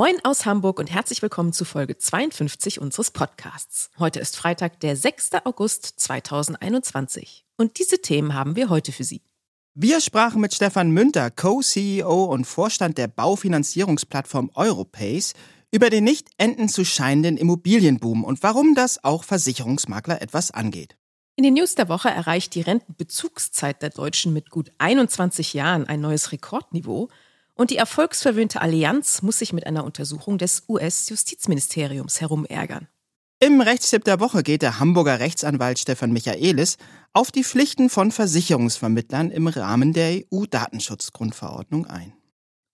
Moin aus Hamburg und herzlich willkommen zu Folge 52 unseres Podcasts. Heute ist Freitag, der 6. August 2021. Und diese Themen haben wir heute für Sie. Wir sprachen mit Stefan Münter, Co-CEO und Vorstand der Baufinanzierungsplattform Europace, über den nicht enden zu scheinenden Immobilienboom und warum das auch Versicherungsmakler etwas angeht. In den News der Woche erreicht die Rentenbezugszeit der Deutschen mit gut 21 Jahren ein neues Rekordniveau und die erfolgsverwöhnte Allianz muss sich mit einer Untersuchung des US-Justizministeriums herumärgern. Im Rechtstipp der Woche geht der Hamburger Rechtsanwalt Stefan Michaelis auf die Pflichten von Versicherungsvermittlern im Rahmen der EU-Datenschutzgrundverordnung ein.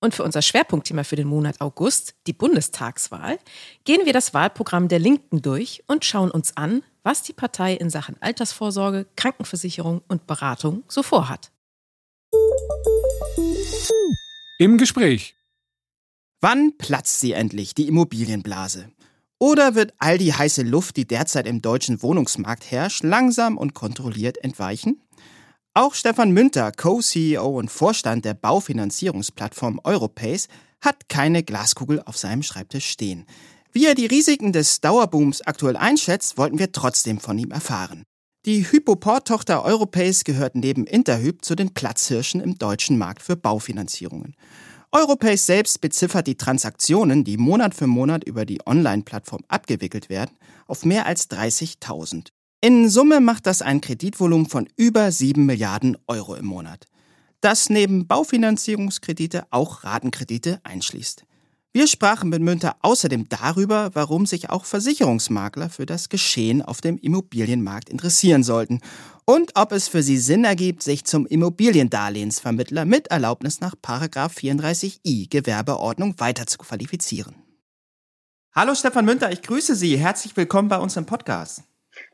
Und für unser Schwerpunktthema für den Monat August, die Bundestagswahl, gehen wir das Wahlprogramm der Linken durch und schauen uns an, was die Partei in Sachen Altersvorsorge, Krankenversicherung und Beratung so vorhat. Im Gespräch. Wann platzt sie endlich, die Immobilienblase? Oder wird all die heiße Luft, die derzeit im deutschen Wohnungsmarkt herrscht, langsam und kontrolliert entweichen? Auch Stefan Münter, Co-CEO und Vorstand der Baufinanzierungsplattform Europace, hat keine Glaskugel auf seinem Schreibtisch stehen. Wie er die Risiken des Dauerbooms aktuell einschätzt, wollten wir trotzdem von ihm erfahren. Die Hypoport-Tochter Europace gehört neben Interhyp zu den Platzhirschen im deutschen Markt für Baufinanzierungen. Europace selbst beziffert die Transaktionen, die Monat für Monat über die Online-Plattform abgewickelt werden, auf mehr als 30.000. In Summe macht das ein Kreditvolumen von über 7 Milliarden Euro im Monat. Das neben Baufinanzierungskredite auch Ratenkredite einschließt. Wir sprachen mit Münter außerdem darüber, warum sich auch Versicherungsmakler für das Geschehen auf dem Immobilienmarkt interessieren sollten und ob es für sie Sinn ergibt, sich zum Immobiliendarlehensvermittler mit Erlaubnis nach 34i Gewerbeordnung weiter zu qualifizieren. Hallo Stefan Münter, ich grüße Sie. Herzlich willkommen bei uns im Podcast.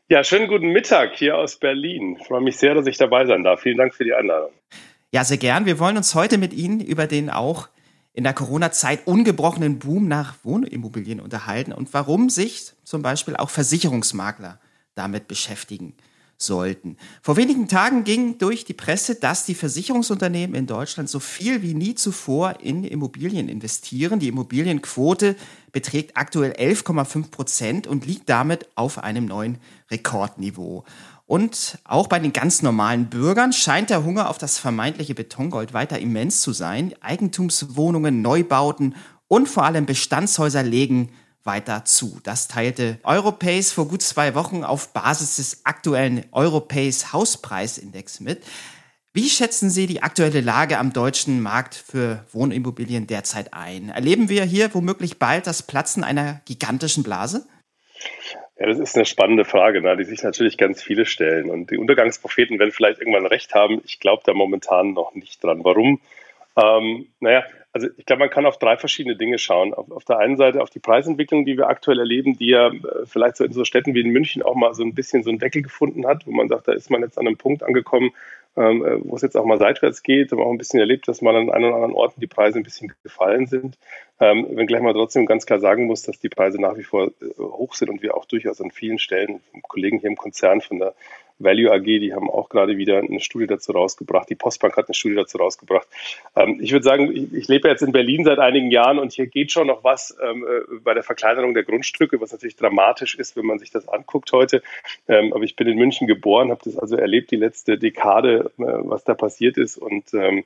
Ja, schönen guten Mittag hier aus Berlin. Ich freue mich sehr, dass ich dabei sein darf. Vielen Dank für die Einladung. Ja, sehr gern. Wir wollen uns heute mit Ihnen über den auch in der Corona-Zeit ungebrochenen Boom nach Wohnimmobilien unterhalten und warum sich zum Beispiel auch Versicherungsmakler damit beschäftigen sollten. Vor wenigen Tagen ging durch die Presse, dass die Versicherungsunternehmen in Deutschland so viel wie nie zuvor in Immobilien investieren. Die Immobilienquote beträgt aktuell 11,5 Prozent und liegt damit auf einem neuen Rekordniveau. Und auch bei den ganz normalen Bürgern scheint der Hunger auf das vermeintliche Betongold weiter immens zu sein. Eigentumswohnungen, Neubauten und vor allem Bestandshäuser legen weiter zu. Das teilte Europace vor gut zwei Wochen auf Basis des aktuellen Europace Hauspreisindex mit. Wie schätzen Sie die aktuelle Lage am deutschen Markt für Wohnimmobilien derzeit ein? Erleben wir hier womöglich bald das Platzen einer gigantischen Blase? Ja, das ist eine spannende Frage, ne, die sich natürlich ganz viele stellen. Und die Untergangspropheten werden vielleicht irgendwann recht haben. Ich glaube da momentan noch nicht dran. Warum? Ähm, naja, also ich glaube, man kann auf drei verschiedene Dinge schauen. Auf, auf, der einen Seite auf die Preisentwicklung, die wir aktuell erleben, die ja äh, vielleicht so in so Städten wie in München auch mal so ein bisschen so einen Deckel gefunden hat, wo man sagt, da ist man jetzt an einem Punkt angekommen, ähm, äh, wo es jetzt auch mal seitwärts geht. Haben auch ein bisschen erlebt, dass mal an einem oder anderen Orten die Preise ein bisschen gefallen sind. Ähm, wenngleich man trotzdem ganz klar sagen muss, dass die Preise nach wie vor äh, hoch sind und wir auch durchaus an vielen Stellen, Kollegen hier im Konzern von der Value AG, die haben auch gerade wieder eine Studie dazu rausgebracht. Die Postbank hat eine Studie dazu rausgebracht. Ähm, ich würde sagen, ich, ich, lebe jetzt in Berlin seit einigen Jahren und hier geht schon noch was ähm, äh, bei der Verkleinerung der Grundstücke, was natürlich dramatisch ist, wenn man sich das anguckt heute. Ähm, aber ich bin in München geboren, habe das also erlebt, die letzte Dekade, äh, was da passiert ist und ähm,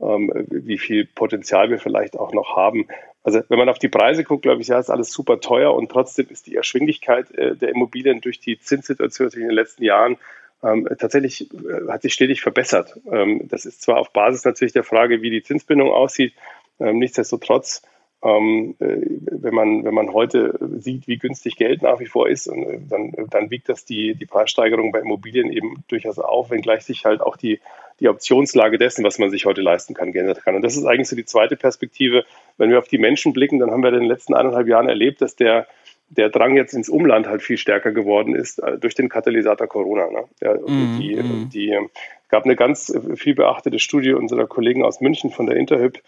ähm, wie viel Potenzial wir vielleicht auch noch haben. Also wenn man auf die Preise guckt, glaube ich, ja, ist alles super teuer und trotzdem ist die Erschwinglichkeit äh, der Immobilien durch die Zinssituation in den letzten Jahren ähm, tatsächlich äh, hat sich stetig verbessert. Ähm, das ist zwar auf Basis natürlich der Frage, wie die Zinsbindung aussieht, ähm, nichtsdestotrotz ähm, äh, wenn, man, wenn man heute sieht, wie günstig Geld nach wie vor ist, äh, dann, dann wiegt das die, die Preissteigerung bei Immobilien eben durchaus auf, wenngleich sich halt auch die, die Optionslage dessen, was man sich heute leisten kann, geändert kann. Und das ist eigentlich so die zweite Perspektive. Wenn wir auf die Menschen blicken, dann haben wir in den letzten eineinhalb Jahren erlebt, dass der der Drang jetzt ins Umland halt viel stärker geworden ist äh, durch den Katalysator Corona. Ne? Ja, mm, die, mm. die gab eine ganz viel beachtete Studie unserer Kollegen aus München von der Interhyp,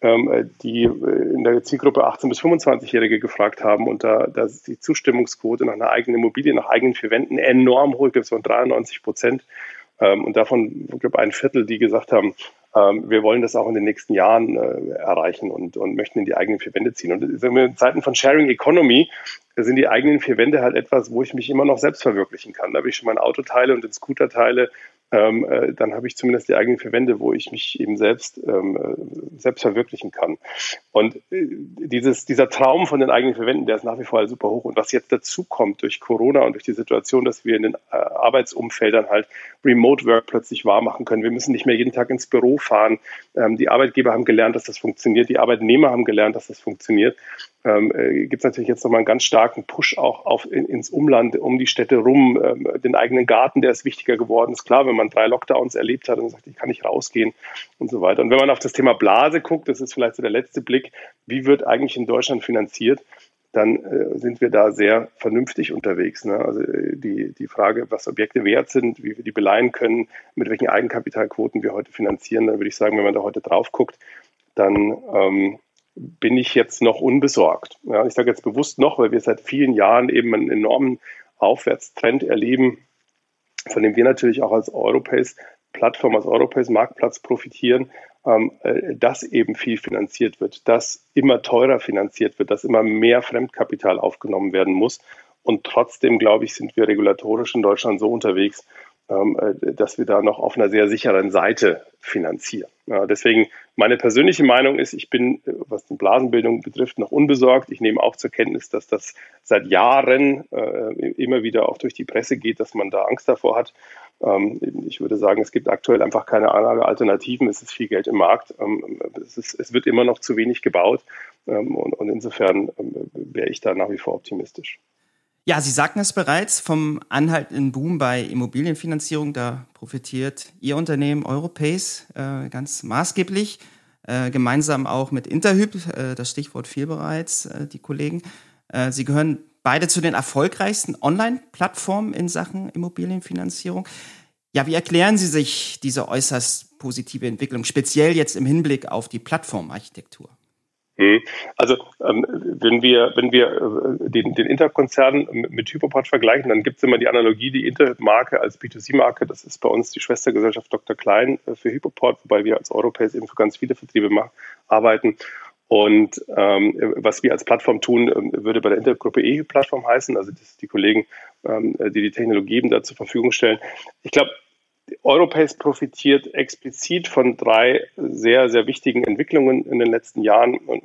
die in der Zielgruppe 18 bis 25-Jährige gefragt haben und da, da ist die Zustimmungsquote nach einer eigenen Immobilie, nach eigenen vier Wänden enorm hoch, ich glaube waren 93 Prozent. Ähm, und davon, ich glaube, ein Viertel, die gesagt haben, ähm, wir wollen das auch in den nächsten Jahren äh, erreichen und, und möchten in die eigenen vier Wände ziehen. Und in Zeiten von Sharing Economy sind die eigenen vier Wände halt etwas, wo ich mich immer noch selbst verwirklichen kann. Da ich schon mein Auto teile und den Scooter teile, ähm, äh, dann habe ich zumindest die eigenen vier Wände, wo ich mich eben selbst, ähm, äh, selbst verwirklichen kann. Und äh, dieses, dieser Traum von den eigenen vier Wänden, der ist nach wie vor halt super hoch. Und was jetzt dazu kommt durch Corona und durch die Situation, dass wir in den äh, Arbeitsumfeldern halt Remote Work plötzlich wahr machen können. Wir müssen nicht mehr jeden Tag ins Büro fahren. Ähm, die Arbeitgeber haben gelernt, dass das funktioniert. Die Arbeitnehmer haben gelernt, dass das funktioniert ähm, äh, gibt es natürlich jetzt nochmal einen ganz starken Push auch auf, in, ins Umland, um die Städte rum, ähm, den eigenen Garten, der ist wichtiger geworden. Ist klar, wenn man drei Lockdowns erlebt hat und sagt, ich kann nicht rausgehen und so weiter. Und wenn man auf das Thema Blase guckt, das ist vielleicht so der letzte Blick, wie wird eigentlich in Deutschland finanziert? dann äh, sind wir da sehr vernünftig unterwegs. Ne? Also äh, die, die Frage, was Objekte wert sind, wie wir die beleihen können, mit welchen Eigenkapitalquoten wir heute finanzieren, dann würde ich sagen, wenn man da heute drauf guckt, dann ähm, bin ich jetzt noch unbesorgt. Ja, ich sage jetzt bewusst noch, weil wir seit vielen Jahren eben einen enormen Aufwärtstrend erleben, von dem wir natürlich auch als Europace Plattform, als Europace Marktplatz profitieren, ähm, äh, dass eben viel finanziert wird, dass immer teurer finanziert wird, dass immer mehr Fremdkapital aufgenommen werden muss. Und trotzdem, glaube ich, sind wir regulatorisch in Deutschland so unterwegs, dass wir da noch auf einer sehr sicheren Seite finanzieren. Ja, deswegen meine persönliche Meinung ist, ich bin, äh, was die Blasenbildung betrifft, noch unbesorgt. Ich nehme auch zur Kenntnis, dass das seit Jahren äh, immer wieder auch durch die Presse geht, dass man da Angst davor hat. Ähm, ich würde sagen, es gibt aktuell einfach keine Alternativen. Es ist viel Geld im Markt. Ähm, es, ist, es, wird immer noch zu wenig gebaut. Ähm, und, und, insofern ähm, wäre ich da nach wie vor optimistisch. Ja, Sie sagten es bereits vom anhaltenden Boom bei Immobilienfinanzierung. Da profitiert Ihr Unternehmen Europace äh, ganz maßgeblich, äh, gemeinsam auch mit Interhyp. Äh, das Stichwort fiel bereits, äh, die Kollegen. Äh, Sie gehören beide zu den erfolgreichsten Online-Plattformen in Sachen Immobilienfinanzierung. Ja, wie erklären Sie sich diese äußerst positive Entwicklung, speziell jetzt im Hinblick auf die Plattformarchitektur? Hm. Also ähm, wenn wir, wenn wir äh, den, den Interkonzern mit Hypoport vergleichen, dann gibt es immer die Analogie, die Intermarke als B2C-Marke, das ist bei uns die Schwestergesellschaft Dr. Klein äh, für Hypoport, wobei wir als Europace eben für ganz viele Vertriebe arbeiten. Und ähm, was wir als Plattform tun, ähm, würde bei der Intergruppe E-Plattform heißen, also das die Kollegen, ähm, die die Technologie eben da zur Verfügung stellen. Ich glaube, Europace profitiert explizit von drei sehr, sehr wichtigen Entwicklungen in den letzten Jahren. Und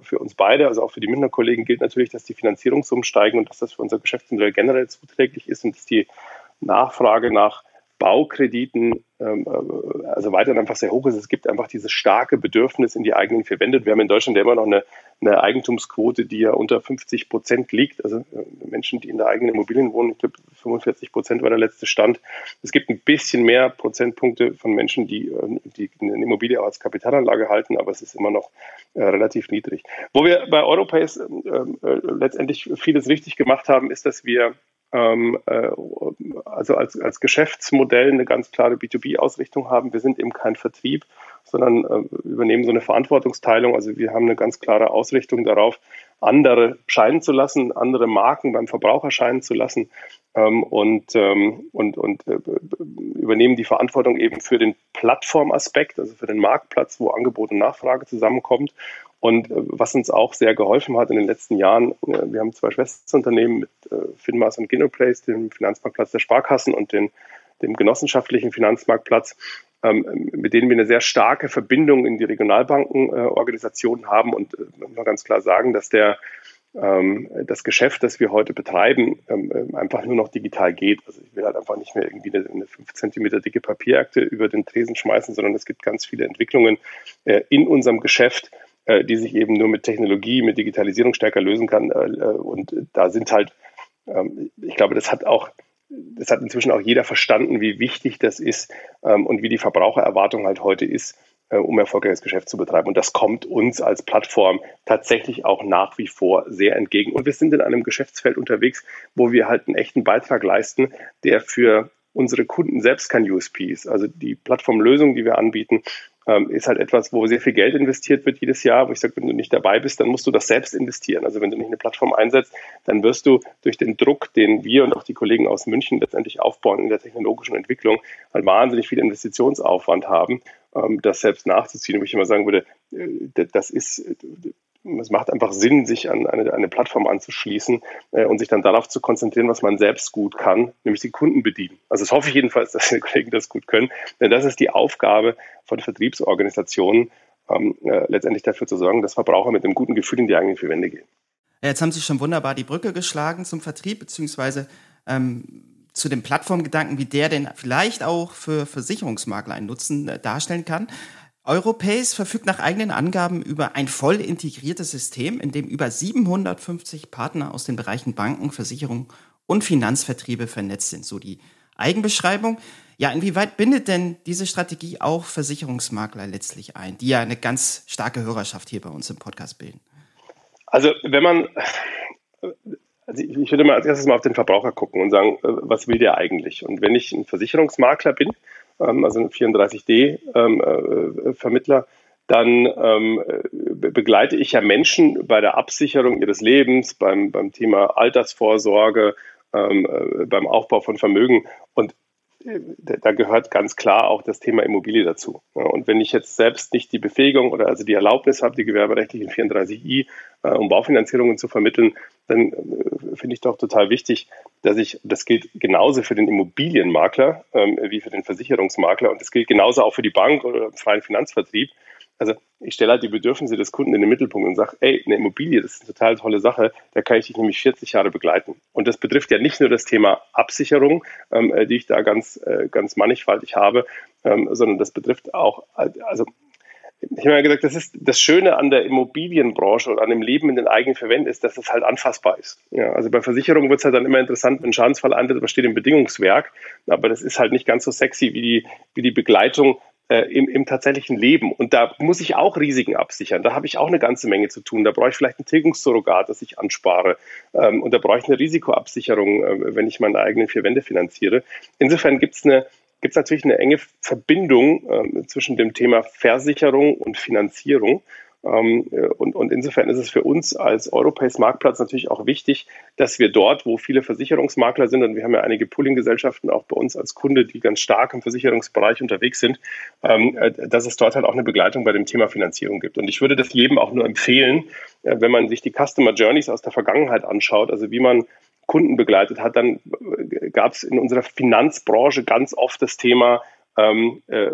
für uns beide, also auch für die Münchner Kollegen, gilt natürlich, dass die Finanzierungssummen steigen und dass das für unser Geschäftsmodell generell zuträglich ist und dass die Nachfrage nach Baukrediten ähm, äh, also weiterhin einfach sehr hoch ist. Es gibt einfach dieses starke Bedürfnis in die eigenen vier Wände. Wir haben in Deutschland ja immer noch eine, eine Eigentumsquote, die ja unter 50 Prozent liegt. Also äh, Menschen, die in der eigenen Immobilien wohnen, ich glaube 45 Prozent war der letzte Stand. Es gibt ein bisschen mehr Prozentpunkte von Menschen, die, äh, die eine Immobilie als Kapitalanlage halten, aber es ist immer noch äh, relativ niedrig. Wo wir bei Europace äh, letztendlich vieles richtig gemacht haben, ist, dass wir ähm, äh, also als, als Geschäftsmodell eine ganz klare B2B-Ausrichtung haben. Wir sind eben kein Vertrieb, sondern äh, übernehmen so eine Verantwortungsteilung. Also wir haben eine ganz klare Ausrichtung darauf, andere scheinen zu lassen, andere Marken beim Verbraucher scheinen zu lassen ähm, und, ähm, und, und äh, übernehmen die Verantwortung eben für den Plattformaspekt, also für den Marktplatz, wo Angebot und Nachfrage zusammenkommt und äh, was uns auch sehr geholfen hat in den letzten Jahren, äh, wir haben zwei Schwesterunternehmen mit äh, Finmas und Genoplace, dem Finanzmarktplatz der Sparkassen und den, dem genossenschaftlichen Finanzmarktplatz, ähm, mit denen wir eine sehr starke Verbindung in die Regionalbankenorganisationen haben und man kann ganz klar sagen, dass der ähm, das Geschäft, das wir heute betreiben, ähm, einfach nur noch digital geht. Also ich will halt einfach nicht mehr irgendwie eine, 5 cm dicke Papierakte über den Tresen schmeißen, sondern es gibt ganz viele Entwicklungen in unserem Geschäft, äh, die sich eben nur mit Technologie, mit Digitalisierung stärker lösen kann. Äh, äh, und da sind halt, ähm, ich glaube, das hat auch, das hat inzwischen auch jeder verstanden, wie wichtig das ist ähm, und wie die Verbrauchererwartung halt heute ist, äh, um erfolgreiches Geschäft zu betreiben. Und das kommt uns als Plattform tatsächlich auch nach wie vor sehr entgegen. Und wir sind in einem Geschäftsfeld unterwegs, wo wir halt einen echten Beitrag leisten, der für unsere Kunden selbst kein USP ist. Also die Plattformlösung, die wir anbieten, ähm, ist halt etwas, wo sehr viel Geld investiert wird jedes Jahr, wo ich sage, wenn du nicht dabei bist, dann musst du das selbst investieren. Also wenn du nicht eine Plattform einsetzt, dann wirst du durch den Druck, den wir und auch die Kollegen aus München letztendlich aufbauen in der technologischen Entwicklung, halt wahnsinnig viel Investitionsaufwand haben, ähm, das selbst nachzuziehen. Wo ich immer sagen würde, äh, das ist es macht einfach Sinn, sich an eine, eine Plattform anzuschließen äh, und sich dann darauf zu konzentrieren, was man selbst gut kann, nämlich die Kunden bedienen. Also das hoffe ich jedenfalls, dass die Kollegen das gut können, denn das ist die Aufgabe von Vertriebsorganisationen, ähm, äh, letztendlich dafür zu sorgen, dass Verbraucher mit einem guten Gefühl in die eigenen vier Wände gehen. Jetzt haben Sie schon wunderbar die Brücke geschlagen zum Vertrieb, beziehungsweise ähm, zu dem Plattformgedanken, wie der denn vielleicht auch für Versicherungsmakler einen Nutzen äh, darstellen kann. Europace verfügt nach eigenen Angaben über ein voll integriertes System, in dem über 750 Partner aus den Bereichen Banken, Versicherungen und Finanzvertriebe vernetzt sind. So die Eigenbeschreibung. Ja, inwieweit bindet denn diese Strategie auch Versicherungsmakler letztlich ein, die ja eine ganz starke Hörerschaft hier bei uns im Podcast bilden? Also, wenn man, also ich würde mal als erstes mal auf den Verbraucher gucken und sagen, äh, was will der eigentlich? Und wenn ich ein Versicherungsmakler bin, also ein 34D-Vermittler, ähm, äh, dann ähm, begleite ich ja Menschen bei der Absicherung ihres Lebens, beim, beim Thema Altersvorsorge, ähm, äh, beim Aufbau von Vermögen. Da gehört ganz klar auch das Thema Immobilie dazu. Und wenn ich jetzt selbst nicht die Befähigung oder also die Erlaubnis habe, die gewerberechtlichen 34i, äh, um Baufinanzierungen zu vermitteln, dann äh, finde ich doch total wichtig, dass ich, das gilt genauso für den Immobilienmakler ähm, wie für den Versicherungsmakler und das gilt genauso auch für die Bank oder den freien Finanzvertrieb. Also ich stelle halt die Bedürfnisse des Kunden in den Mittelpunkt und sage, ey, eine Immobilie, das ist eine total tolle Sache, da kann ich dich nämlich 40 Jahre begleiten. Und das betrifft ja nicht nur das Thema Absicherung, ähm, äh, die ich da ganz, äh, ganz mannigfaltig habe, ähm, sondern das betrifft auch, also ich habe ja gesagt, das ist das Schöne an der Immobilienbranche oder an dem Leben in den eigenen Verwänden ist, dass es halt anfassbar ist. Ja, also bei Versicherungen wird es halt dann immer interessant, wenn Schadensfall eintritt, was steht im Bedingungswerk. Aber das ist halt nicht ganz so sexy wie die, wie die Begleitung äh, im, im tatsächlichen Leben. Und da muss ich auch Risiken absichern. Da habe ich auch eine ganze Menge zu tun. Da brauche ich vielleicht ein Tilgungssurrogat, das ich anspare. Ähm, und da brauche ich eine Risikoabsicherung, äh, wenn ich meine eigenen vier Wände finanziere. Insofern gibt es eine gibt es natürlich eine enge Verbindung äh, zwischen dem Thema Versicherung und Finanzierung. Ähm, äh, und, und insofern ist es für uns als Europace Marktplatz natürlich auch wichtig, dass wir dort, wo viele Versicherungsmakler sind, und wir haben ja einige Pooling-Gesellschaften auch bei uns als Kunde, die ganz stark im Versicherungsbereich unterwegs sind, ähm, äh, dass es dort halt auch eine Begleitung bei dem Thema Finanzierung gibt. Und ich würde das jedem auch nur empfehlen, äh, wenn man sich die Customer Journeys aus der Vergangenheit anschaut, also wie man Kunden begleitet hat, dann gab es in unserer Finanzbranche ganz oft das Thema ähm, äh,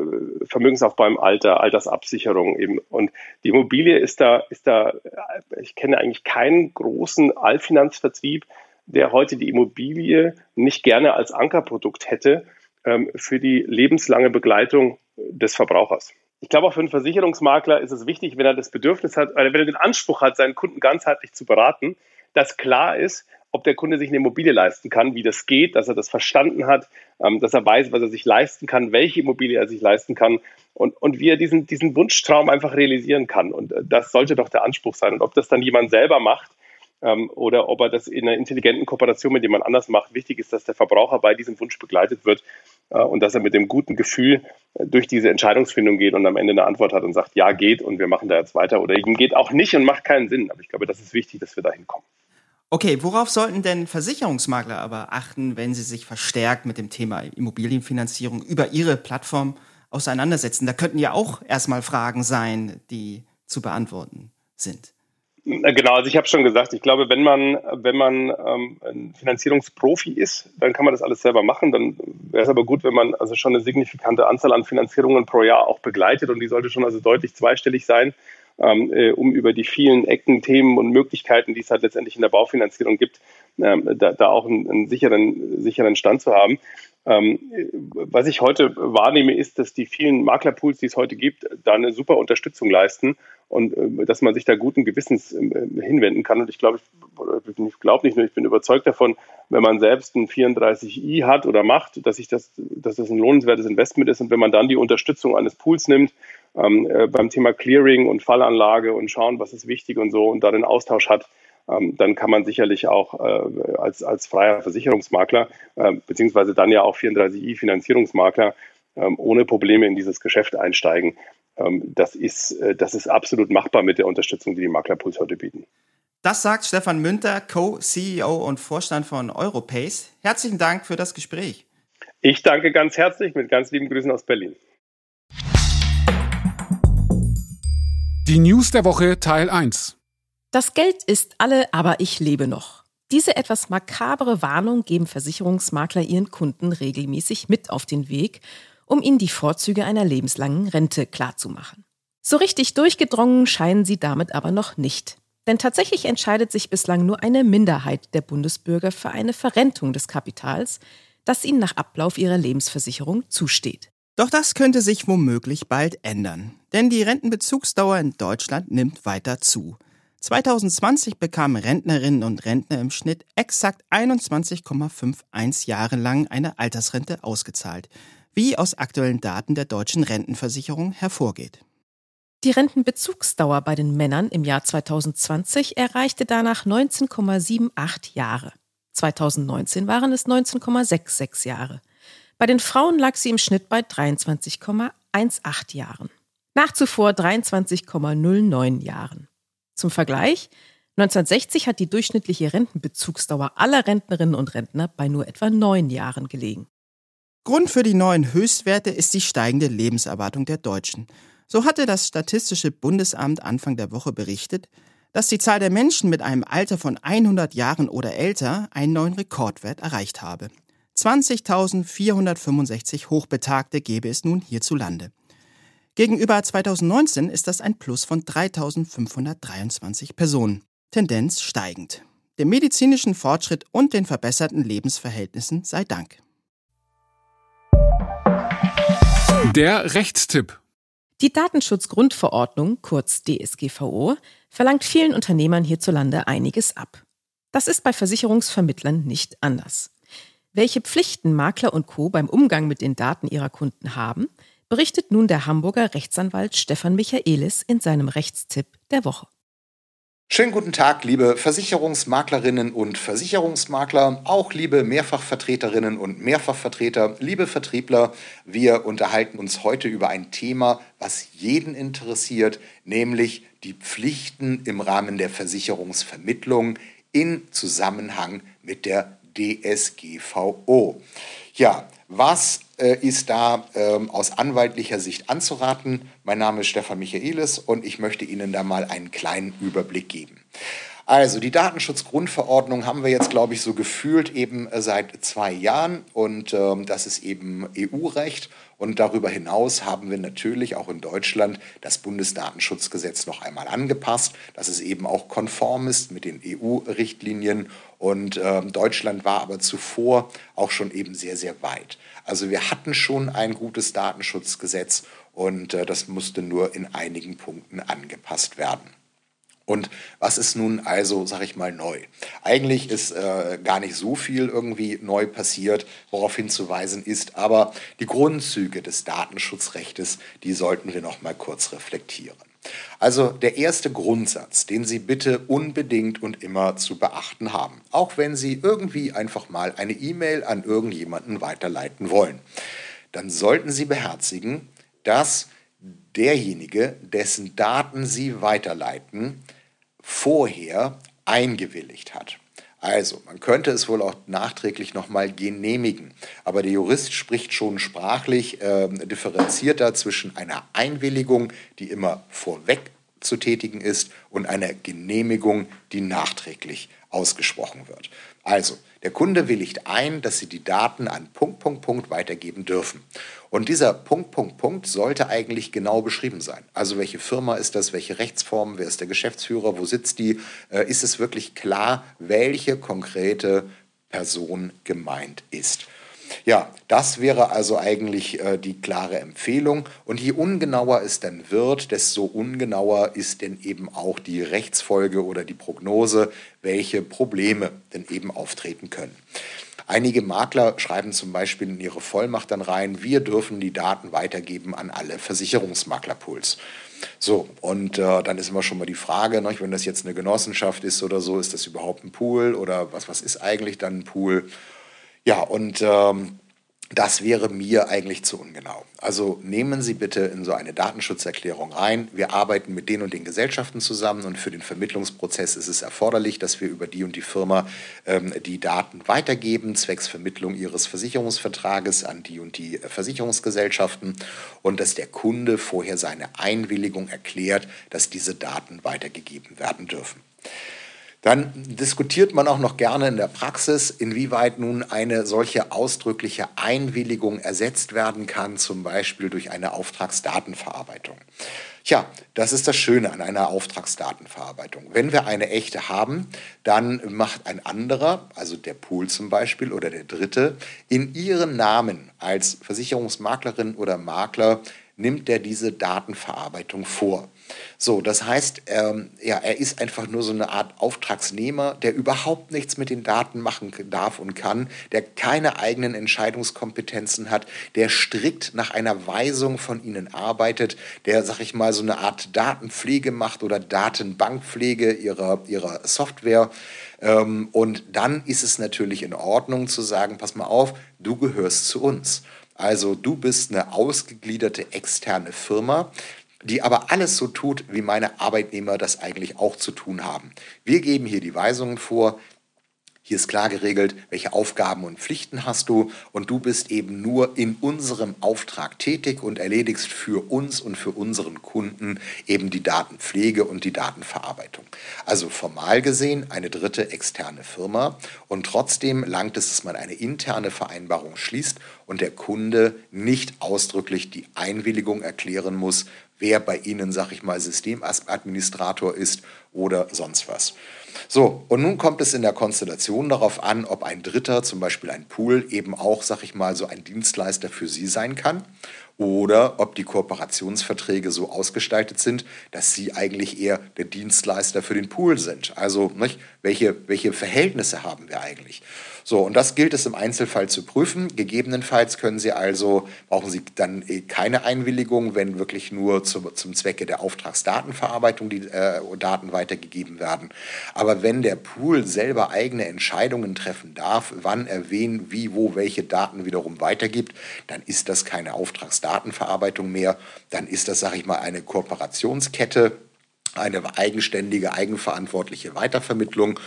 Vermögensaufbau im Alter, Altersabsicherung eben. Und die Immobilie ist da, ist da, äh, ich kenne eigentlich keinen großen Allfinanzvertrieb, der heute die Immobilie nicht gerne als Ankerprodukt hätte ähm, für die lebenslange Begleitung des Verbrauchers. Ich glaube, auch für einen Versicherungsmakler ist es wichtig, wenn er das Bedürfnis hat, oder wenn er den Anspruch hat, seinen Kunden ganzheitlich zu beraten, dass klar ist, ob der Kunde sich eine Immobilie leisten kann, wie das geht, dass er das verstanden hat, ähm, dass er weiß, was er sich leisten kann, welche Immobilie er sich leisten kann und, und wie er diesen, diesen Wunschtraum einfach realisieren kann. Und äh, das sollte doch der Anspruch sein. Und ob das dann jemand selber macht ähm, oder ob er das in einer intelligenten Kooperation mit jemand anders macht, wichtig ist, dass der Verbraucher bei diesem Wunsch begleitet wird äh, und dass er mit dem guten Gefühl äh, durch diese Entscheidungsfindung geht und am Ende eine Antwort hat und sagt, ja, geht und wir machen da jetzt weiter oder ihm geht auch nicht und macht keinen Sinn. Aber ich glaube, das ist wichtig, dass wir da hinkommen. Okay, worauf sollten denn Versicherungsmakler aber achten, wenn sie sich verstärkt mit dem Thema Immobilienfinanzierung über ihre Plattform auseinandersetzen? Da könnten ja auch erstmal Fragen sein, die zu beantworten sind. Genau, also ich habe schon gesagt, ich glaube, wenn man, wenn man ähm, ein Finanzierungsprofi ist, dann kann man das alles selber machen. Dann wäre es aber gut, wenn man also schon eine signifikante Anzahl an Finanzierungen pro Jahr auch begleitet und die sollte schon also deutlich zweistellig sein um über die vielen Ecken, Themen und Möglichkeiten, die es halt letztendlich in der Baufinanzierung gibt, ähm, da, da, auch einen, einen, sicheren, sicheren Stand zu haben. Ähm, was ich heute wahrnehme, ist, dass die vielen Maklerpools, die es heute gibt, da eine super Unterstützung leisten und äh, dass man sich da guten Gewissens äh, hinwenden kann. Und ich glaube, ich, ich glaube nicht nur, ich bin überzeugt davon, wenn man selbst ein 34i hat oder macht, dass, ich das, dass das ein lohnenswertes Investment ist. Und wenn man dann die Unterstützung eines Pools nimmt, ähm, äh, beim Thema Clearing und Fallanlage und schauen, was ist wichtig und so und da den Austausch hat, ähm, dann kann man sicherlich auch äh, als, als freier Versicherungsmakler, äh, beziehungsweise dann ja auch 34i Finanzierungsmakler, ähm, ohne Probleme in dieses Geschäft einsteigen. Ähm, das, ist, äh, das ist absolut machbar mit der Unterstützung, die die Maklerpools heute bieten. Das sagt Stefan Münter, Co-CEO und Vorstand von Europace. Herzlichen Dank für das Gespräch. Ich danke ganz herzlich mit ganz lieben Grüßen aus Berlin. Die News der Woche Teil 1. Das Geld ist alle, aber ich lebe noch. Diese etwas makabere Warnung geben Versicherungsmakler ihren Kunden regelmäßig mit auf den Weg, um ihnen die Vorzüge einer lebenslangen Rente klarzumachen. So richtig durchgedrungen scheinen sie damit aber noch nicht. Denn tatsächlich entscheidet sich bislang nur eine Minderheit der Bundesbürger für eine Verrentung des Kapitals, das ihnen nach Ablauf ihrer Lebensversicherung zusteht. Doch das könnte sich womöglich bald ändern, denn die Rentenbezugsdauer in Deutschland nimmt weiter zu. 2020 bekamen Rentnerinnen und Rentner im Schnitt exakt 21,51 Jahre lang eine Altersrente ausgezahlt, wie aus aktuellen Daten der deutschen Rentenversicherung hervorgeht. Die Rentenbezugsdauer bei den Männern im Jahr 2020 erreichte danach 19,78 Jahre. 2019 waren es 19,66 Jahre. Bei den Frauen lag sie im Schnitt bei 23,18 Jahren. Nach zuvor 23,09 Jahren. Zum Vergleich, 1960 hat die durchschnittliche Rentenbezugsdauer aller Rentnerinnen und Rentner bei nur etwa neun Jahren gelegen. Grund für die neuen Höchstwerte ist die steigende Lebenserwartung der Deutschen. So hatte das Statistische Bundesamt Anfang der Woche berichtet, dass die Zahl der Menschen mit einem Alter von 100 Jahren oder älter einen neuen Rekordwert erreicht habe. 20.465 Hochbetagte gäbe es nun hierzulande. Gegenüber 2019 ist das ein Plus von 3.523 Personen. Tendenz steigend. Dem medizinischen Fortschritt und den verbesserten Lebensverhältnissen sei Dank. Der Rechtstipp. Die Datenschutzgrundverordnung, kurz DSGVO, verlangt vielen Unternehmern hierzulande einiges ab. Das ist bei Versicherungsvermittlern nicht anders. Welche Pflichten Makler und Co. beim Umgang mit den Daten ihrer Kunden haben, berichtet nun der Hamburger Rechtsanwalt Stefan Michaelis in seinem Rechtstipp der Woche. Schönen guten Tag, liebe Versicherungsmaklerinnen und Versicherungsmakler, auch liebe Mehrfachvertreterinnen und Mehrfachvertreter, liebe Vertriebler. Wir unterhalten uns heute über ein Thema, was jeden interessiert, nämlich die Pflichten im Rahmen der Versicherungsvermittlung in Zusammenhang mit der DSGVO. Ja, was äh, ist da ähm, aus anwaltlicher Sicht anzuraten? Mein Name ist Stefan Michaelis und ich möchte Ihnen da mal einen kleinen Überblick geben. Also die Datenschutzgrundverordnung haben wir jetzt, glaube ich, so gefühlt eben äh, seit zwei Jahren und ähm, das ist eben EU-Recht. Und darüber hinaus haben wir natürlich auch in Deutschland das Bundesdatenschutzgesetz noch einmal angepasst, dass es eben auch konform ist mit den EU-Richtlinien. Und äh, Deutschland war aber zuvor auch schon eben sehr, sehr weit. Also wir hatten schon ein gutes Datenschutzgesetz und äh, das musste nur in einigen Punkten angepasst werden. Und was ist nun also, sag ich mal, neu? Eigentlich ist äh, gar nicht so viel irgendwie neu passiert, worauf hinzuweisen ist, aber die Grundzüge des Datenschutzrechtes, die sollten wir noch mal kurz reflektieren. Also der erste Grundsatz, den Sie bitte unbedingt und immer zu beachten haben, auch wenn Sie irgendwie einfach mal eine E-Mail an irgendjemanden weiterleiten wollen, dann sollten Sie beherzigen, dass derjenige, dessen Daten Sie weiterleiten, vorher eingewilligt hat. Also, man könnte es wohl auch nachträglich nochmal genehmigen. Aber der Jurist spricht schon sprachlich äh, differenzierter zwischen einer Einwilligung, die immer vorweg zu tätigen ist, und einer Genehmigung, die nachträglich ausgesprochen wird. Also, der Kunde willigt ein, dass Sie die Daten an Punkt, Punkt, Punkt weitergeben dürfen. Und dieser Punkt, Punkt, Punkt sollte eigentlich genau beschrieben sein. Also welche Firma ist das, welche Rechtsform, wer ist der Geschäftsführer, wo sitzt die? Äh, ist es wirklich klar, welche konkrete Person gemeint ist? Ja, das wäre also eigentlich äh, die klare Empfehlung. Und je ungenauer es dann wird, desto ungenauer ist denn eben auch die Rechtsfolge oder die Prognose, welche Probleme denn eben auftreten können. Einige Makler schreiben zum Beispiel in ihre Vollmacht dann rein, wir dürfen die Daten weitergeben an alle Versicherungsmaklerpools. So, und äh, dann ist immer schon mal die Frage, ne, wenn das jetzt eine Genossenschaft ist oder so, ist das überhaupt ein Pool oder was, was ist eigentlich dann ein Pool? Ja, und ähm, das wäre mir eigentlich zu ungenau. Also nehmen Sie bitte in so eine Datenschutzerklärung rein. Wir arbeiten mit den und den Gesellschaften zusammen und für den Vermittlungsprozess ist es erforderlich, dass wir über die und die Firma ähm, die Daten weitergeben, zwecks Vermittlung Ihres Versicherungsvertrages an die und die Versicherungsgesellschaften und dass der Kunde vorher seine Einwilligung erklärt, dass diese Daten weitergegeben werden dürfen. Dann diskutiert man auch noch gerne in der Praxis, inwieweit nun eine solche ausdrückliche Einwilligung ersetzt werden kann, zum Beispiel durch eine Auftragsdatenverarbeitung. Tja, das ist das Schöne an einer Auftragsdatenverarbeitung. Wenn wir eine echte haben, dann macht ein anderer, also der Pool zum Beispiel oder der Dritte, in ihren Namen als Versicherungsmaklerin oder Makler nimmt er diese Datenverarbeitung vor. So, das heißt, ähm, ja, er ist einfach nur so eine Art Auftragsnehmer, der überhaupt nichts mit den Daten machen darf und kann, der keine eigenen Entscheidungskompetenzen hat, der strikt nach einer Weisung von ihnen arbeitet, der, sag ich mal, so eine Art Datenpflege macht oder Datenbankpflege ihrer, ihrer Software. Ähm, und dann ist es natürlich in Ordnung zu sagen, pass mal auf, du gehörst zu uns. Also du bist eine ausgegliederte externe Firma, die aber alles so tut, wie meine Arbeitnehmer das eigentlich auch zu tun haben. Wir geben hier die Weisungen vor, hier ist klar geregelt, welche Aufgaben und Pflichten hast du und du bist eben nur in unserem Auftrag tätig und erledigst für uns und für unseren Kunden eben die Datenpflege und die Datenverarbeitung. Also formal gesehen eine dritte externe Firma und trotzdem langt es, dass man eine interne Vereinbarung schließt und der Kunde nicht ausdrücklich die Einwilligung erklären muss, wer bei Ihnen, sag ich mal, Systemadministrator ist oder sonst was. So, und nun kommt es in der Konstellation darauf an, ob ein Dritter, zum Beispiel ein Pool, eben auch, sag ich mal, so ein Dienstleister für Sie sein kann oder ob die Kooperationsverträge so ausgestaltet sind, dass sie eigentlich eher der Dienstleister für den Pool sind. Also nicht, welche, welche Verhältnisse haben wir eigentlich? So, und das gilt es im Einzelfall zu prüfen. Gegebenenfalls können Sie also, brauchen Sie dann eh keine Einwilligung, wenn wirklich nur zu, zum Zwecke der Auftragsdatenverarbeitung die äh, Daten weitergegeben werden. Aber wenn der Pool selber eigene Entscheidungen treffen darf, wann er wen, wie, wo, welche Daten wiederum weitergibt, dann ist das keine Auftragsdatenverarbeitung mehr. Dann ist das, sage ich mal, eine Kooperationskette, eine eigenständige, eigenverantwortliche Weitervermittlung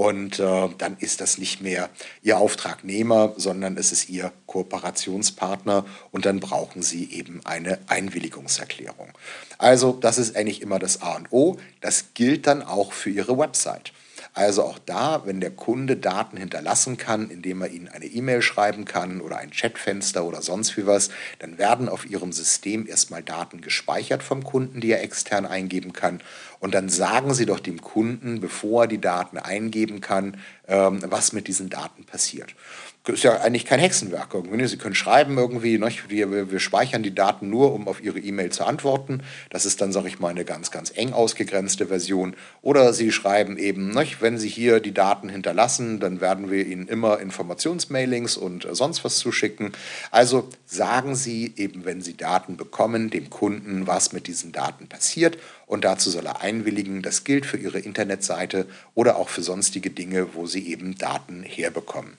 und äh, dann ist das nicht mehr Ihr Auftragnehmer, sondern es ist Ihr Kooperationspartner und dann brauchen Sie eben eine Einwilligungserklärung. Also das ist eigentlich immer das A und O. Das gilt dann auch für Ihre Website. Also auch da, wenn der Kunde Daten hinterlassen kann, indem er Ihnen eine E-Mail schreiben kann oder ein Chatfenster oder sonst wie was, dann werden auf Ihrem System erstmal Daten gespeichert vom Kunden, die er extern eingeben kann. Und dann sagen Sie doch dem Kunden, bevor er die Daten eingeben kann, ähm, was mit diesen Daten passiert ist ja eigentlich kein Hexenwerk irgendwie. Sie können schreiben irgendwie, ne? wir, wir speichern die Daten nur, um auf Ihre E-Mail zu antworten. Das ist dann, sage ich mal, eine ganz, ganz eng ausgegrenzte Version. Oder Sie schreiben eben, ne? wenn Sie hier die Daten hinterlassen, dann werden wir Ihnen immer Informationsmailings und sonst was zuschicken. Also sagen Sie eben, wenn Sie Daten bekommen, dem Kunden, was mit diesen Daten passiert. Und dazu soll er einwilligen. Das gilt für Ihre Internetseite oder auch für sonstige Dinge, wo Sie eben Daten herbekommen.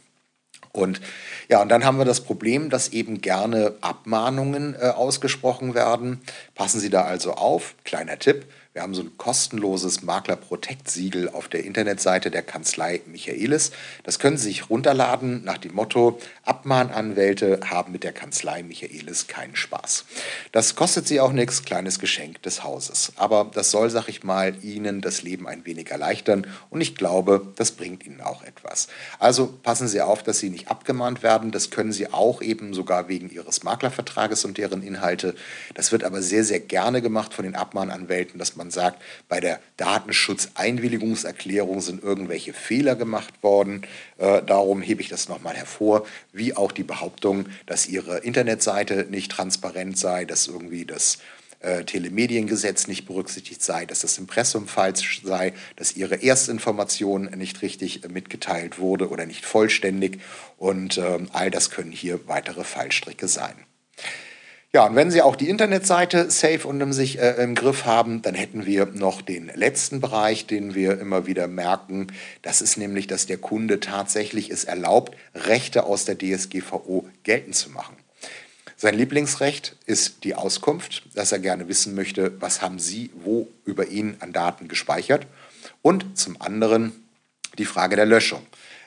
Und ja, und dann haben wir das Problem, dass eben gerne Abmahnungen äh, ausgesprochen werden. Passen Sie da also auf. Kleiner Tipp. Wir haben so ein kostenloses Makler Protect Siegel auf der Internetseite der Kanzlei Michaelis. Das können Sie sich runterladen nach dem Motto Abmahnanwälte haben mit der Kanzlei Michaelis keinen Spaß. Das kostet Sie auch nichts, kleines Geschenk des Hauses. Aber das soll, sag ich mal, Ihnen das Leben ein wenig erleichtern und ich glaube, das bringt Ihnen auch etwas. Also passen Sie auf, dass Sie nicht abgemahnt werden. Das können Sie auch eben sogar wegen Ihres Maklervertrages und deren Inhalte. Das wird aber sehr, sehr gerne gemacht von den Abmahnanwälten, dass man man sagt, bei der Datenschutzeinwilligungserklärung sind irgendwelche Fehler gemacht worden. Äh, darum hebe ich das nochmal hervor, wie auch die Behauptung, dass Ihre Internetseite nicht transparent sei, dass irgendwie das äh, Telemediengesetz nicht berücksichtigt sei, dass das Impressum falsch sei, dass ihre Erstinformation nicht richtig mitgeteilt wurde oder nicht vollständig. Und äh, all das können hier weitere Fallstricke sein. Ja, und wenn Sie auch die Internetseite safe und im, sich, äh, im Griff haben, dann hätten wir noch den letzten Bereich, den wir immer wieder merken. Das ist nämlich, dass der Kunde tatsächlich es erlaubt, Rechte aus der DSGVO geltend zu machen. Sein Lieblingsrecht ist die Auskunft, dass er gerne wissen möchte, was haben Sie wo über ihn an Daten gespeichert. Und zum anderen die Frage der Löschung.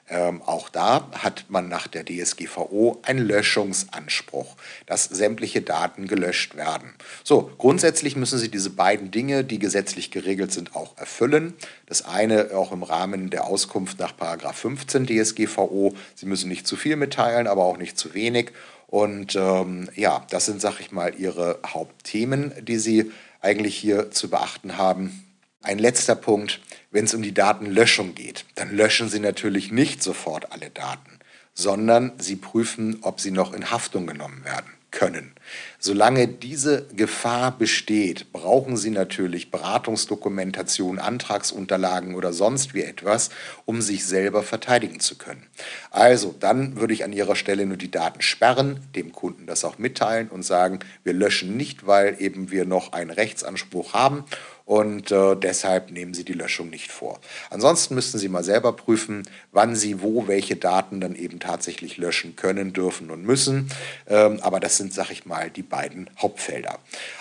Ähm, auch da hat man nach der DSGVO einen Löschungsanspruch, dass sämtliche Daten gelöscht werden. So, grundsätzlich müssen Sie diese beiden Dinge, die gesetzlich geregelt sind, auch erfüllen. Das eine auch im Rahmen der Auskunft nach 15 DSGVO. Sie müssen nicht zu viel mitteilen, aber auch nicht zu wenig. Und ähm, ja, das sind, sag ich mal, Ihre Hauptthemen, die Sie eigentlich hier zu beachten haben. Ein letzter Punkt, wenn es um die Datenlöschung geht, dann löschen Sie natürlich nicht sofort alle Daten, sondern Sie prüfen, ob sie noch in Haftung genommen werden können. Solange diese Gefahr besteht, brauchen Sie natürlich Beratungsdokumentation, Antragsunterlagen oder sonst wie etwas, um sich selber verteidigen zu können. Also dann würde ich an Ihrer Stelle nur die Daten sperren, dem Kunden das auch mitteilen und sagen, wir löschen nicht, weil eben wir noch einen Rechtsanspruch haben und äh, deshalb nehmen Sie die Löschung nicht vor. Ansonsten müssten Sie mal selber prüfen, wann Sie wo welche Daten dann eben tatsächlich löschen können, dürfen und müssen. Ähm, aber das sind, sag ich mal, die beiden Hauptfelder.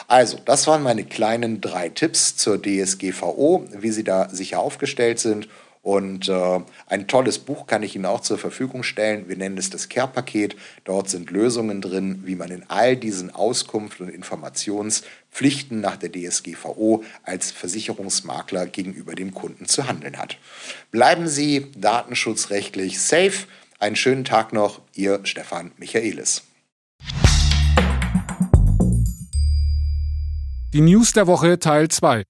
Also, das waren meine kleinen drei Tipps zur DSGVO, wie Sie da sicher aufgestellt sind und äh, ein tolles Buch kann ich Ihnen auch zur Verfügung stellen. Wir nennen es das Care-Paket. Dort sind Lösungen drin, wie man in all diesen Auskunft- und Informationspflichten nach der DSGVO als Versicherungsmakler gegenüber dem Kunden zu handeln hat. Bleiben Sie datenschutzrechtlich safe. Einen schönen Tag noch, Ihr Stefan Michaelis. Die News der Woche Teil 2.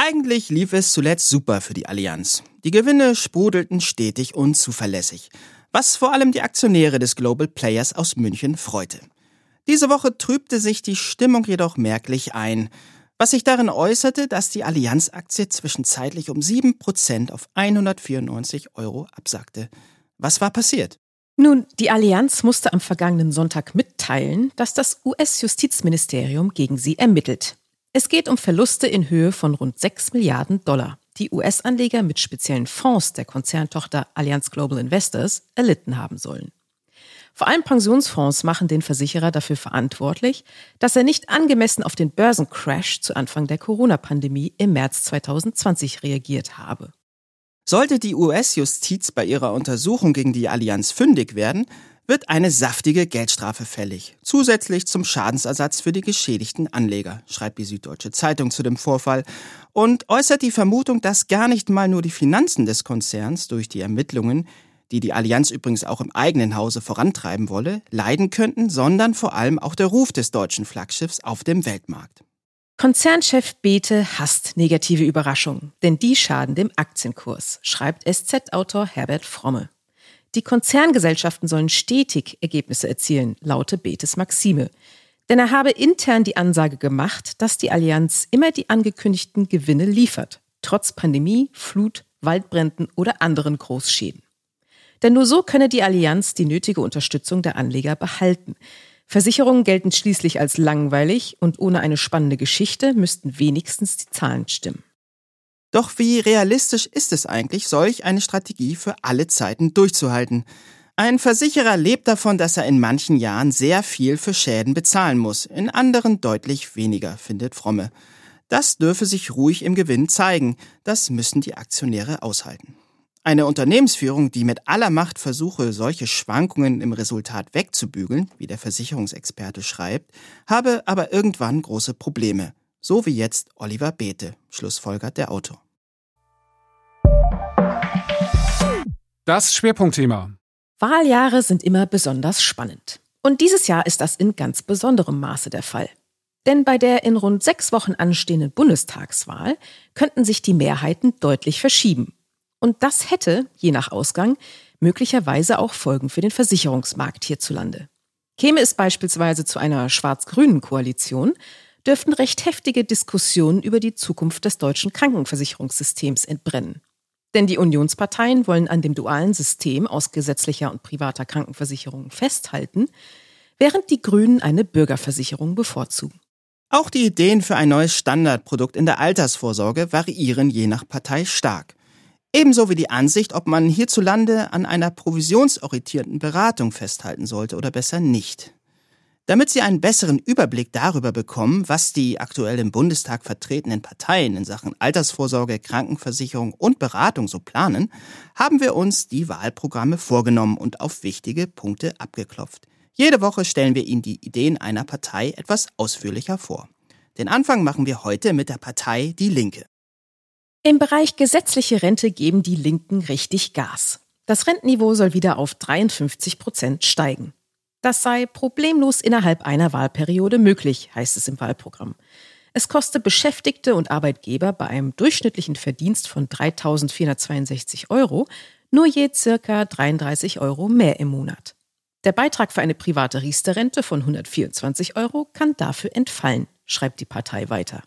Eigentlich lief es zuletzt super für die Allianz. Die Gewinne sprudelten stetig und zuverlässig, was vor allem die Aktionäre des Global Players aus München freute. Diese Woche trübte sich die Stimmung jedoch merklich ein, was sich darin äußerte, dass die Allianz-Aktie zwischenzeitlich um 7% auf 194 Euro absackte. Was war passiert? Nun, die Allianz musste am vergangenen Sonntag mitteilen, dass das US-Justizministerium gegen sie ermittelt. Es geht um Verluste in Höhe von rund 6 Milliarden Dollar, die US-Anleger mit speziellen Fonds der Konzerntochter Allianz Global Investors erlitten haben sollen. Vor allem Pensionsfonds machen den Versicherer dafür verantwortlich, dass er nicht angemessen auf den Börsencrash zu Anfang der Corona-Pandemie im März 2020 reagiert habe. Sollte die US-Justiz bei ihrer Untersuchung gegen die Allianz fündig werden, wird eine saftige Geldstrafe fällig, zusätzlich zum Schadensersatz für die geschädigten Anleger, schreibt die Süddeutsche Zeitung zu dem Vorfall und äußert die Vermutung, dass gar nicht mal nur die Finanzen des Konzerns durch die Ermittlungen, die die Allianz übrigens auch im eigenen Hause vorantreiben wolle, leiden könnten, sondern vor allem auch der Ruf des deutschen Flaggschiffs auf dem Weltmarkt. Konzernchef Bete hasst negative Überraschungen, denn die schaden dem Aktienkurs, schreibt SZ-Autor Herbert Fromme. Die Konzerngesellschaften sollen stetig Ergebnisse erzielen, laute Betes Maxime. Denn er habe intern die Ansage gemacht, dass die Allianz immer die angekündigten Gewinne liefert, trotz Pandemie, Flut, Waldbränden oder anderen Großschäden. Denn nur so könne die Allianz die nötige Unterstützung der Anleger behalten. Versicherungen gelten schließlich als langweilig und ohne eine spannende Geschichte müssten wenigstens die Zahlen stimmen. Doch wie realistisch ist es eigentlich, solch eine Strategie für alle Zeiten durchzuhalten? Ein Versicherer lebt davon, dass er in manchen Jahren sehr viel für Schäden bezahlen muss, in anderen deutlich weniger, findet Fromme. Das dürfe sich ruhig im Gewinn zeigen, das müssen die Aktionäre aushalten. Eine Unternehmensführung, die mit aller Macht versuche, solche Schwankungen im Resultat wegzubügeln, wie der Versicherungsexperte schreibt, habe aber irgendwann große Probleme. So wie jetzt Oliver Beete, schlussfolgert der Autor. Das Schwerpunktthema. Wahljahre sind immer besonders spannend. Und dieses Jahr ist das in ganz besonderem Maße der Fall. Denn bei der in rund sechs Wochen anstehenden Bundestagswahl könnten sich die Mehrheiten deutlich verschieben. Und das hätte, je nach Ausgang, möglicherweise auch Folgen für den Versicherungsmarkt hierzulande. Käme es beispielsweise zu einer schwarz-grünen Koalition, dürften recht heftige Diskussionen über die Zukunft des deutschen Krankenversicherungssystems entbrennen. Denn die Unionsparteien wollen an dem dualen System aus gesetzlicher und privater Krankenversicherung festhalten, während die Grünen eine Bürgerversicherung bevorzugen. Auch die Ideen für ein neues Standardprodukt in der Altersvorsorge variieren je nach Partei stark. Ebenso wie die Ansicht, ob man hierzulande an einer provisionsorientierten Beratung festhalten sollte oder besser nicht. Damit Sie einen besseren Überblick darüber bekommen, was die aktuell im Bundestag vertretenen Parteien in Sachen Altersvorsorge, Krankenversicherung und Beratung so planen, haben wir uns die Wahlprogramme vorgenommen und auf wichtige Punkte abgeklopft. Jede Woche stellen wir Ihnen die Ideen einer Partei etwas ausführlicher vor. Den Anfang machen wir heute mit der Partei Die Linke. Im Bereich gesetzliche Rente geben die Linken richtig Gas. Das Rentenniveau soll wieder auf 53 Prozent steigen. Das sei problemlos innerhalb einer Wahlperiode möglich, heißt es im Wahlprogramm. Es koste Beschäftigte und Arbeitgeber bei einem durchschnittlichen Verdienst von 3.462 Euro nur je circa 33 Euro mehr im Monat. Der Beitrag für eine private Riester-Rente von 124 Euro kann dafür entfallen, schreibt die Partei weiter.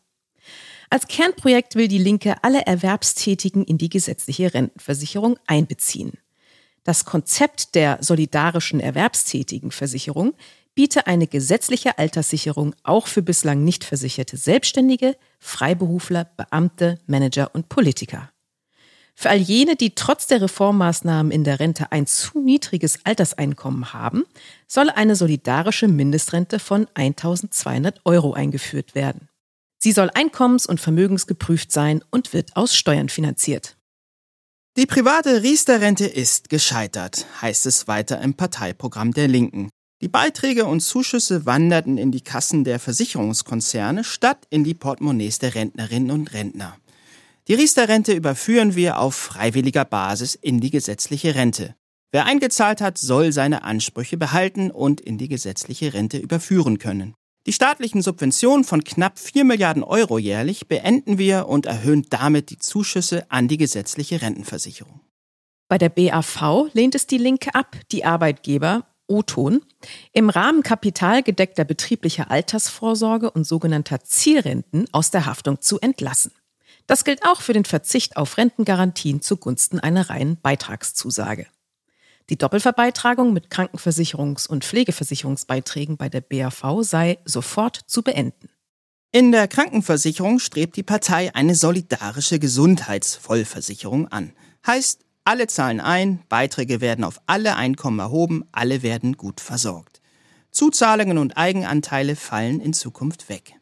Als Kernprojekt will die Linke alle Erwerbstätigen in die gesetzliche Rentenversicherung einbeziehen. Das Konzept der solidarischen Erwerbstätigenversicherung biete eine gesetzliche Alterssicherung auch für bislang nicht versicherte Selbstständige, Freiberufler, Beamte, Manager und Politiker. Für all jene, die trotz der Reformmaßnahmen in der Rente ein zu niedriges Alterseinkommen haben, soll eine solidarische Mindestrente von 1200 Euro eingeführt werden. Sie soll einkommens- und vermögensgeprüft sein und wird aus Steuern finanziert. Die private Riester-Rente ist gescheitert, heißt es weiter im Parteiprogramm der Linken. Die Beiträge und Zuschüsse wanderten in die Kassen der Versicherungskonzerne statt in die Portemonnaies der Rentnerinnen und Rentner. Die Riester-Rente überführen wir auf freiwilliger Basis in die gesetzliche Rente. Wer eingezahlt hat, soll seine Ansprüche behalten und in die gesetzliche Rente überführen können. Die staatlichen Subventionen von knapp 4 Milliarden Euro jährlich beenden wir und erhöhen damit die Zuschüsse an die gesetzliche Rentenversicherung. Bei der BAV lehnt es die Linke ab, die Arbeitgeber O-Ton im Rahmen kapitalgedeckter betrieblicher Altersvorsorge und sogenannter Zielrenten aus der Haftung zu entlassen. Das gilt auch für den Verzicht auf Rentengarantien zugunsten einer reinen Beitragszusage. Die Doppelverbeitragung mit Krankenversicherungs- und Pflegeversicherungsbeiträgen bei der BAV sei sofort zu beenden. In der Krankenversicherung strebt die Partei eine solidarische Gesundheitsvollversicherung an. Heißt, alle zahlen ein, Beiträge werden auf alle Einkommen erhoben, alle werden gut versorgt. Zuzahlungen und Eigenanteile fallen in Zukunft weg.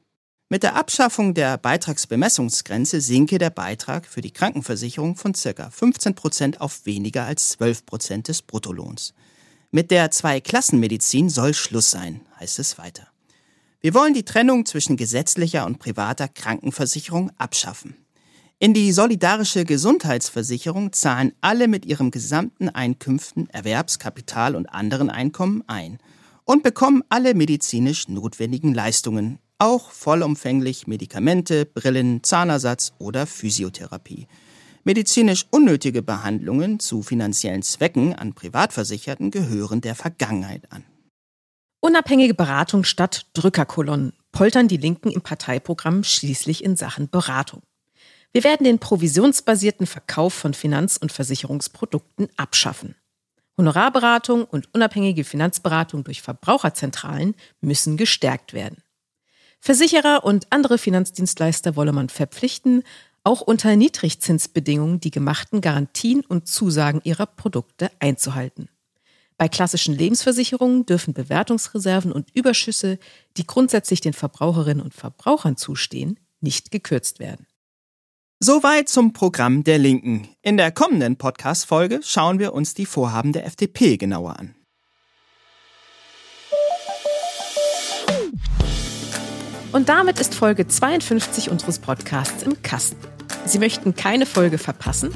Mit der Abschaffung der Beitragsbemessungsgrenze sinke der Beitrag für die Krankenversicherung von ca. 15 Prozent auf weniger als 12 Prozent des Bruttolohns. Mit der Zweiklassenmedizin soll Schluss sein, heißt es weiter. Wir wollen die Trennung zwischen gesetzlicher und privater Krankenversicherung abschaffen. In die solidarische Gesundheitsversicherung zahlen alle mit ihrem gesamten Einkünften, Erwerbskapital und anderen Einkommen ein und bekommen alle medizinisch notwendigen Leistungen, auch vollumfänglich Medikamente, Brillen, Zahnersatz oder Physiotherapie. Medizinisch unnötige Behandlungen zu finanziellen Zwecken an Privatversicherten gehören der Vergangenheit an. Unabhängige Beratung statt Drückerkolonnen poltern die Linken im Parteiprogramm schließlich in Sachen Beratung. Wir werden den provisionsbasierten Verkauf von Finanz- und Versicherungsprodukten abschaffen. Honorarberatung und unabhängige Finanzberatung durch Verbraucherzentralen müssen gestärkt werden. Versicherer und andere Finanzdienstleister wolle man verpflichten, auch unter Niedrigzinsbedingungen die gemachten Garantien und Zusagen ihrer Produkte einzuhalten. Bei klassischen Lebensversicherungen dürfen Bewertungsreserven und Überschüsse, die grundsätzlich den Verbraucherinnen und Verbrauchern zustehen, nicht gekürzt werden. Soweit zum Programm der Linken. In der kommenden Podcast-Folge schauen wir uns die Vorhaben der FDP genauer an. Und damit ist Folge 52 unseres Podcasts im Kasten. Sie möchten keine Folge verpassen?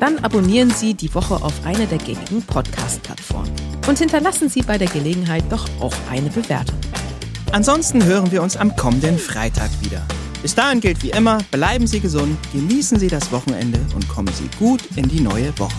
Dann abonnieren Sie die Woche auf eine der gängigen Podcast-Plattformen und hinterlassen Sie bei der Gelegenheit doch auch eine Bewertung. Ansonsten hören wir uns am kommenden Freitag wieder. Bis dahin gilt wie immer, bleiben Sie gesund, genießen Sie das Wochenende und kommen Sie gut in die neue Woche.